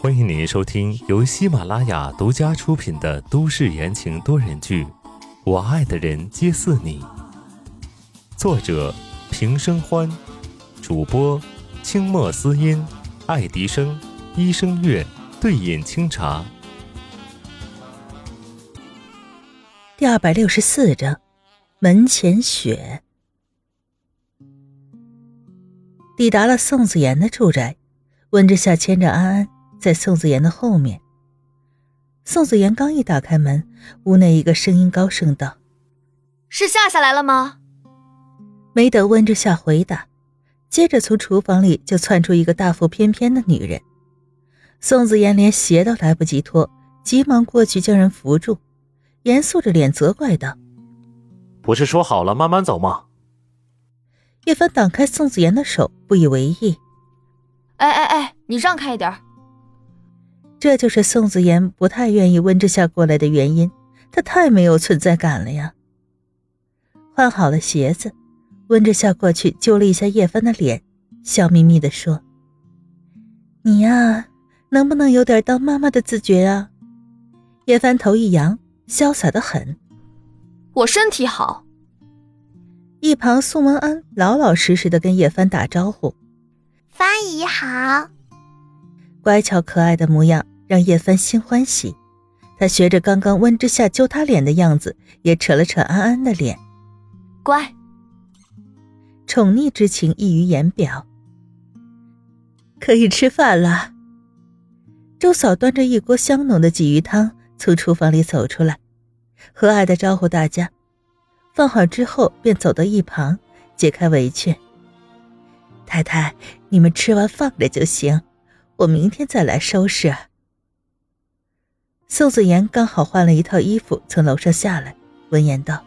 欢迎您收听由喜马拉雅独家出品的都市言情多人剧《我爱的人皆似你》，作者平生欢，主播清墨思音、爱迪生、医生月、对饮清茶。第二百六十四章，门前雪。抵达了宋子妍的住宅，温之夏牵着安安在宋子妍的后面。宋子妍刚一打开门，屋内一个声音高声道：“是夏夏来了吗？”没等温之夏回答，接着从厨房里就窜出一个大腹翩翩的女人。宋子妍连鞋都来不及脱，急忙过去将人扶住，严肃着脸责怪道：“不是说好了慢慢走吗？”叶凡挡开宋子妍的手，不以为意。哎哎哎，你让开一点。这就是宋子妍不太愿意温之夏过来的原因，她太没有存在感了呀。换好了鞋子，温之夏过去揪了一下叶帆的脸，笑眯眯地说：“你呀，能不能有点当妈妈的自觉啊？”叶帆头一扬，潇洒的很：“我身体好。”一旁，宋文安老老实实的跟叶帆打招呼：“方姨好。”乖巧可爱的模样让叶帆心欢喜。他学着刚刚温之夏揪他脸的样子，也扯了扯安安的脸，乖。宠溺之情溢于言表。可以吃饭了。周嫂端着一锅香浓的鲫鱼汤从厨房里走出来，和蔼的招呼大家。放好之后，便走到一旁，解开围裙。太太，你们吃完放着就行，我明天再来收拾。宋子妍刚好换了一套衣服，从楼上下来，闻言道：“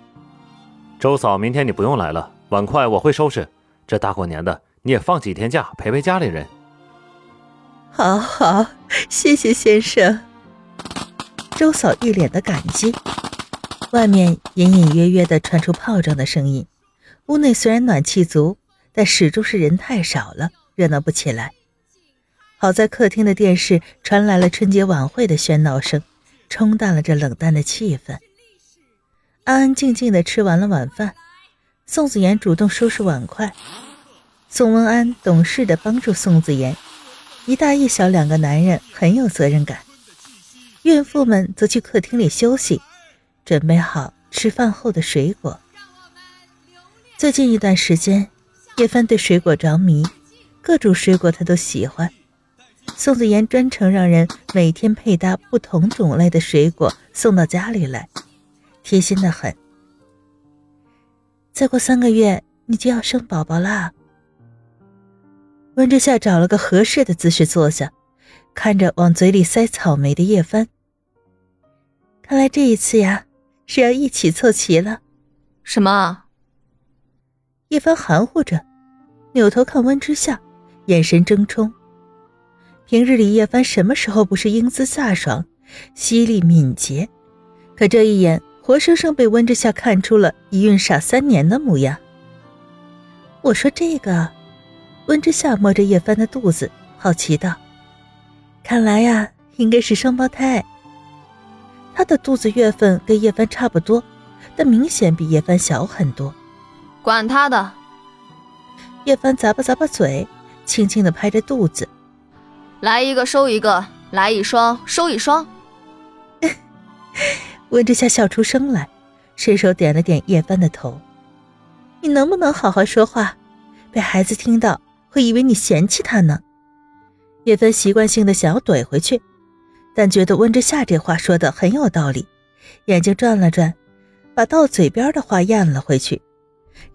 周嫂，明天你不用来了，碗筷我会收拾。这大过年的，你也放几天假，陪陪家里人。”好好，谢谢先生。周嫂一脸的感激。外面隐隐约约的传出炮仗的声音，屋内虽然暖气足，但始终是人太少了，热闹不起来。好在客厅的电视传来了春节晚会的喧闹声，冲淡了这冷淡的气氛。安安静静的吃完了晚饭，宋子妍主动收拾碗筷，宋文安懂事的帮助宋子妍，一大一小两个男人很有责任感，孕妇们则去客厅里休息。准备好吃饭后的水果。最近一段时间，叶帆对水果着迷，各种水果他都喜欢。宋子妍专程让人每天配搭不同种类的水果送到家里来，贴心的很。再过三个月，你就要生宝宝啦。温之夏找了个合适的姿势坐下，看着往嘴里塞草莓的叶帆，看来这一次呀。是要一起凑齐了，什么？叶帆含糊着，扭头看温之夏，眼神争宠。平日里叶帆什么时候不是英姿飒爽、犀利敏捷？可这一眼，活生生被温之夏看出了一孕傻三年的模样。我说这个，温之夏摸着叶帆的肚子，好奇道：“看来呀，应该是双胞胎。”他的肚子月份跟叶帆差不多，但明显比叶帆小很多。管他的！叶凡咂巴咂巴嘴，轻轻的拍着肚子：“来一个收一个，来一双收一双。”温之夏笑出声来，伸手点了点叶帆的头：“你能不能好好说话？被孩子听到会以为你嫌弃他呢。”叶帆习惯性的想要怼回去。但觉得温之夏这话说的很有道理，眼睛转了转，把到嘴边的话咽了回去。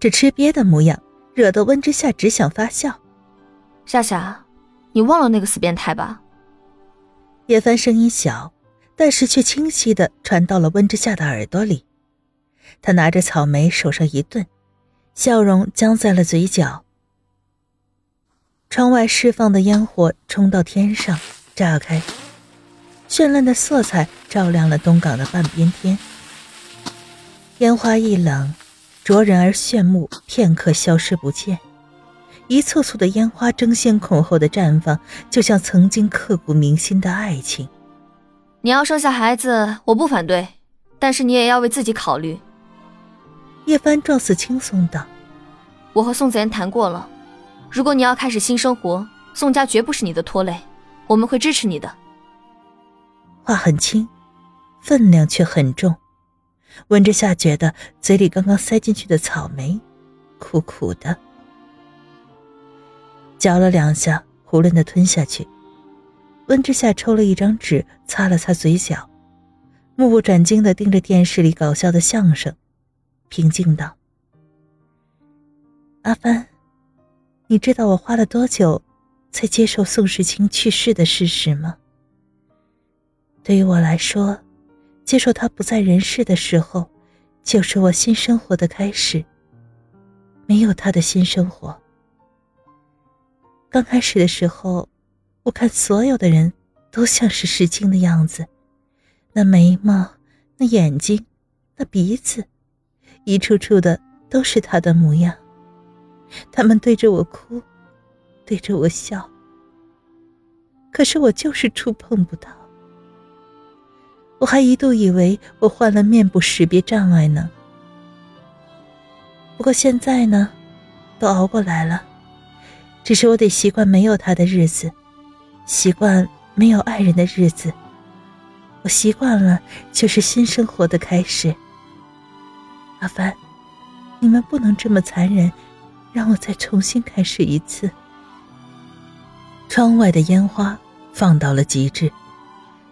这吃瘪的模样，惹得温之夏只想发笑。夏夏，你忘了那个死变态吧？叶帆声音小，但是却清晰的传到了温之夏的耳朵里。他拿着草莓，手上一顿，笑容僵在了嘴角。窗外释放的烟火冲到天上，炸开。绚烂的色彩照亮了东港的半边天，烟花一冷，灼人而炫目，片刻消失不见。一簇簇的烟花争先恐后的绽放，就像曾经刻骨铭心的爱情。你要生下孩子，我不反对，但是你也要为自己考虑。叶帆状似轻松道：“我和宋子妍谈过了，如果你要开始新生活，宋家绝不是你的拖累，我们会支持你的。”话很轻，分量却很重。温之夏觉得嘴里刚刚塞进去的草莓，苦苦的。嚼了两下，囫囵的吞下去。温之夏抽了一张纸，擦了擦嘴角，目不转睛的盯着电视里搞笑的相声，平静道：“阿帆，你知道我花了多久，才接受宋时清去世的事实吗？对于我来说，接受他不在人世的时候，就是我新生活的开始。没有他的新生活。”刚开始的时候，我看所有的人都像是石青的样子，那眉毛，那眼睛，那鼻子，一处处的都是他的模样。他们对着我哭，对着我笑，可是我就是触碰不到。我还一度以为我患了面部识别障碍呢。不过现在呢，都熬过来了。只是我得习惯没有他的日子，习惯没有爱人的日子。我习惯了，就是新生活的开始。阿凡，你们不能这么残忍，让我再重新开始一次。窗外的烟花放到了极致，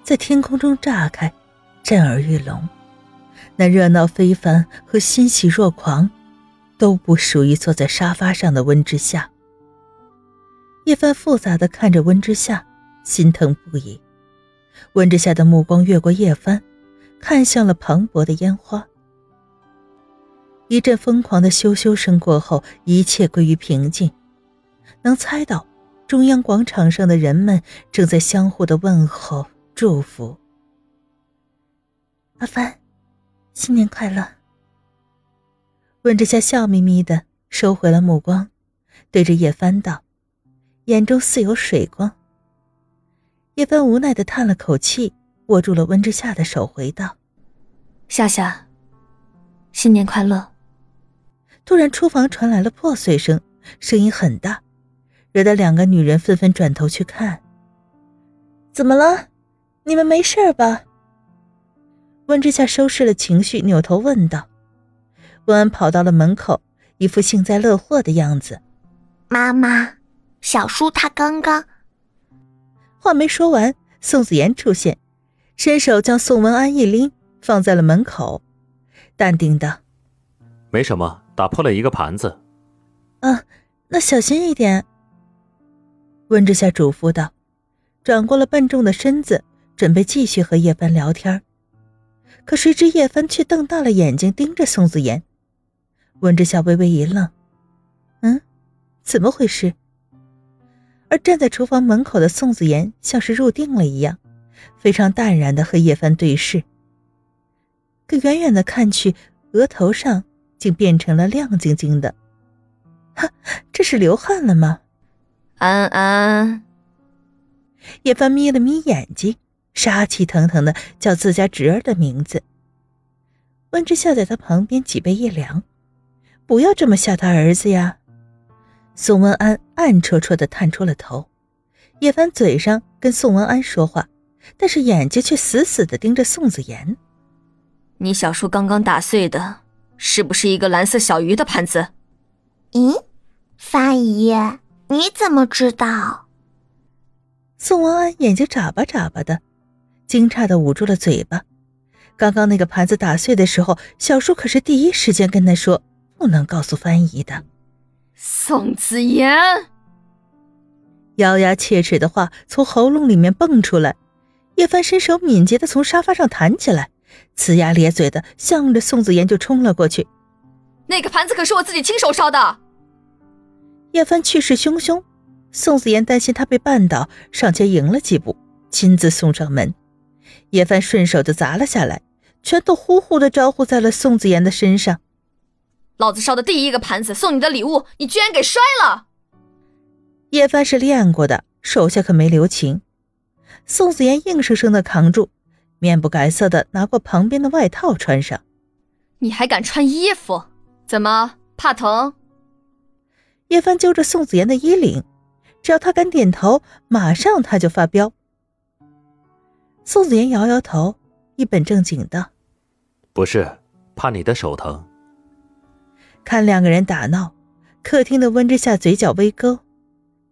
在天空中炸开，震耳欲聋。那热闹非凡和欣喜若狂，都不属于坐在沙发上的温之夏。叶帆复杂的看着温之夏，心疼不已。温之夏的目光越过叶帆，看向了磅礴的烟花。一阵疯狂的咻咻声过后，一切归于平静。能猜到，中央广场上的人们正在相互的问候、祝福。阿帆，新年快乐。温之夏笑眯眯的收回了目光，对着叶帆道。眼中似有水光。叶帆无奈的叹了口气，握住了温之夏的手，回道：“夏夏，新年快乐。”突然，厨房传来了破碎声，声音很大，惹得两个女人纷纷转头去看。怎么了？你们没事吧？温之夏收拾了情绪，扭头问道。温安跑到了门口，一副幸灾乐祸的样子。妈妈。小叔他刚刚话没说完，宋子妍出现，伸手将宋文安一拎，放在了门口，淡定的：“没什么，打破了一个盘子。”“啊，那小心一点。”温之夏嘱咐道，转过了笨重的身子，准备继续和叶帆聊天。可谁知叶帆却瞪大了眼睛盯着宋子妍。温之夏微微一愣：“嗯，怎么回事？”而站在厨房门口的宋子妍像是入定了一样，非常淡然的和叶帆对视。可远远的看去，额头上竟变成了亮晶晶的。哈，这是流汗了吗？安安。叶帆眯了眯眼睛，杀气腾腾的叫自家侄儿的名字。温之夏在他旁边脊背一凉，不要这么吓他儿子呀。宋文安暗戳戳的探出了头，叶凡嘴上跟宋文安说话，但是眼睛却死死的盯着宋子妍。你小叔刚刚打碎的，是不是一个蓝色小鱼的盘子？咦，范姨，你怎么知道？宋文安眼睛眨巴眨巴的，惊诧的捂住了嘴巴。刚刚那个盘子打碎的时候，小叔可是第一时间跟他说不能告诉翻译的。宋子妍，咬牙切齿的话从喉咙里面蹦出来。叶帆伸手敏捷的从沙发上弹起来，呲牙咧嘴的向着宋子妍就冲了过去。那个盘子可是我自己亲手烧的。叶帆气势汹汹，宋子妍担心他被绊倒，上前迎了几步，亲自送上门。叶帆顺手就砸了下来，拳头呼呼的招呼在了宋子妍的身上。老子烧的第一个盘子，送你的礼物，你居然给摔了！叶帆是练过的，手下可没留情。宋子妍硬生生的扛住，面不改色的拿过旁边的外套穿上。你还敢穿衣服？怎么怕疼？叶帆揪着宋子妍的衣领，只要他敢点头，马上他就发飙。宋子妍摇摇头，一本正经道：“不是，怕你的手疼。”看两个人打闹，客厅的温之夏嘴角微勾，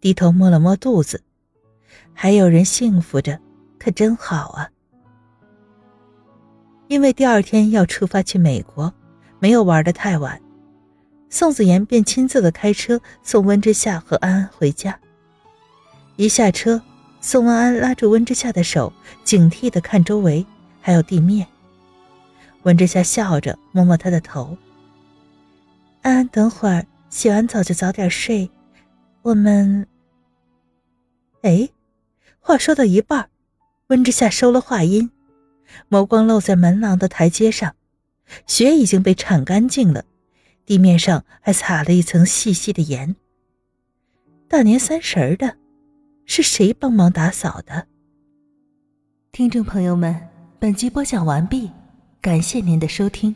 低头摸了摸肚子，还有人幸福着，可真好啊。因为第二天要出发去美国，没有玩的太晚，宋子妍便亲自的开车送温之夏和安安回家。一下车，宋安安拉住温之夏的手，警惕的看周围，还有地面。温之夏笑着摸摸他的头。安安，等会儿洗完澡就早点睡，我们。哎，话说到一半，温之夏收了话音。眸光落在门廊的台阶上，雪已经被铲干净了，地面上还撒了一层细细的盐。大年三十的，是谁帮忙打扫的？听众朋友们，本集播讲完毕，感谢您的收听。